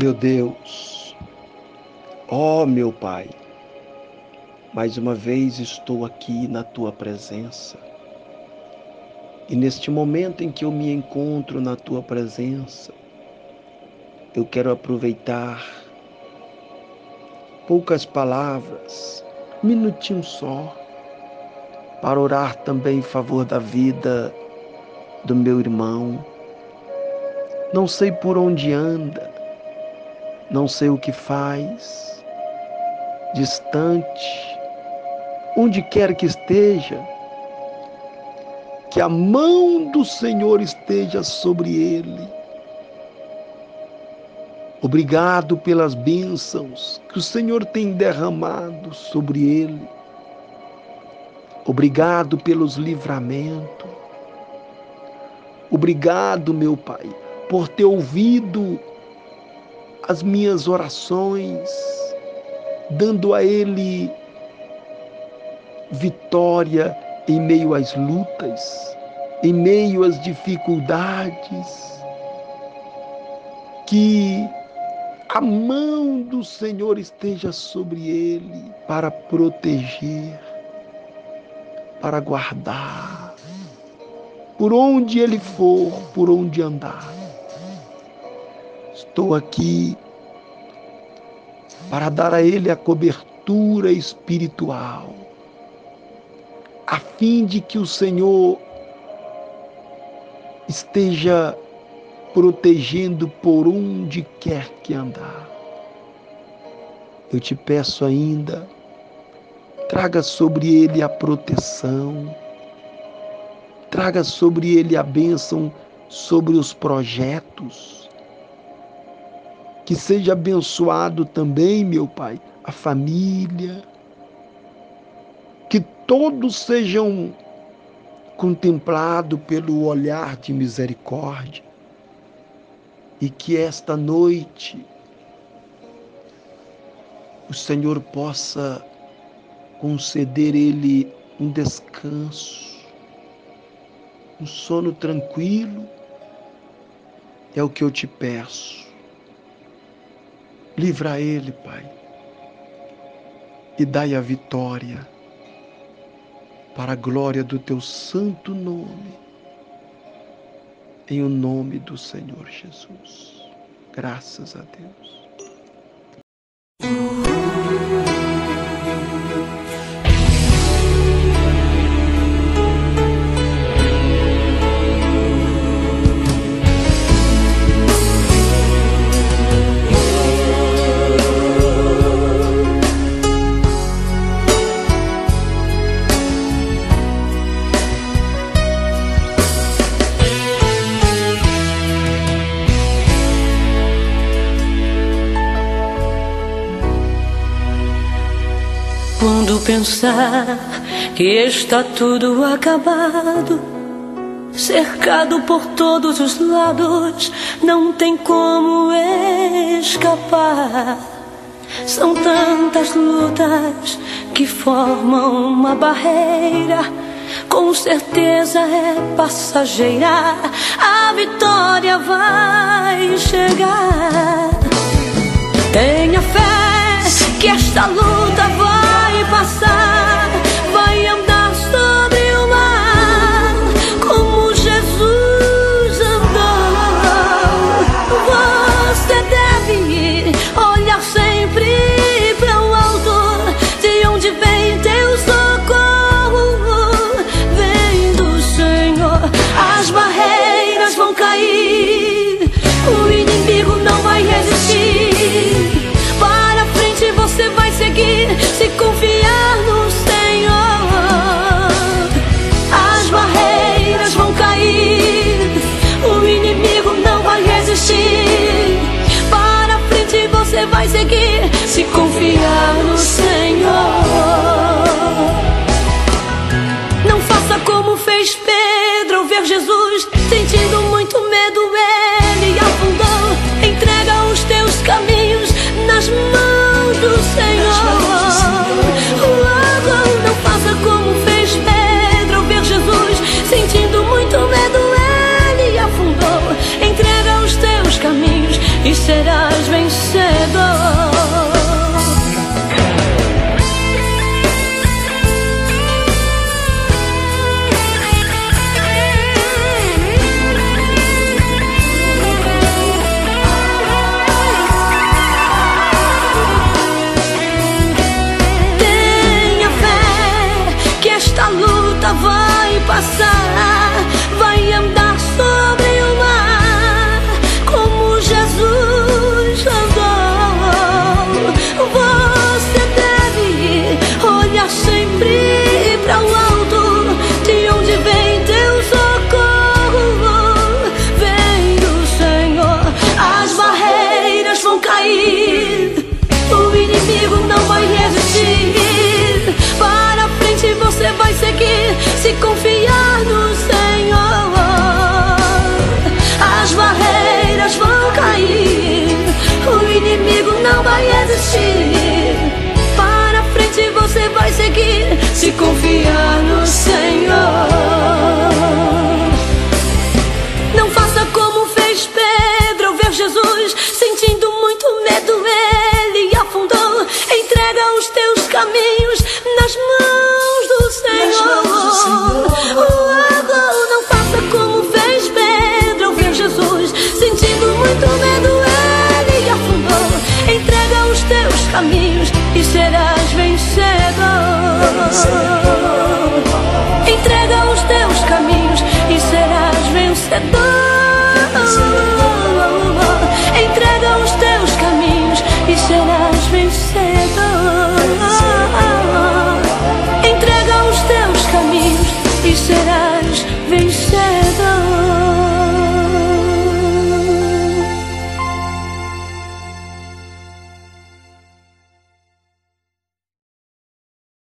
Meu Deus, ó oh, meu Pai, mais uma vez estou aqui na tua presença. E neste momento em que eu me encontro na tua presença, eu quero aproveitar poucas palavras, minutinho só, para orar também em favor da vida do meu irmão. Não sei por onde anda, não sei o que faz, distante, onde quer que esteja, que a mão do Senhor esteja sobre ele. Obrigado pelas bênçãos que o Senhor tem derramado sobre ele. Obrigado pelos livramentos. Obrigado, meu Pai, por ter ouvido as minhas orações, dando a Ele vitória em meio às lutas, em meio às dificuldades. Que a mão do Senhor esteja sobre ele para proteger, para guardar, por onde ele for, por onde andar. Estou aqui para dar a Ele a cobertura espiritual, a fim de que o Senhor esteja protegendo por onde quer que andar. Eu te peço ainda, traga sobre ele a proteção, traga sobre ele a bênção sobre os projetos, que seja abençoado também, meu Pai, a família. Que todos sejam contemplados pelo olhar de misericórdia. E que esta noite o Senhor possa conceder ele um descanso, um sono tranquilo. É o que eu te peço. Livra ele, Pai, e dai a vitória para a glória do teu santo nome, em o nome do Senhor Jesus. Graças a Deus. Pensar que está tudo acabado, cercado por todos os lados, não tem como escapar. São tantas lutas que formam uma barreira, com certeza é passageira. A vitória vai chegar. Tenha fé que esta luta Jesus, passar, vai andar sobre o mar, como Jesus andou. Você deve olhar sempre para o alto, de onde vem teu socorro. Vem do Senhor, as barreiras vão cair. olhos, sentindo muito medo, ele afundou. Entrega os teus caminhos nas mãos.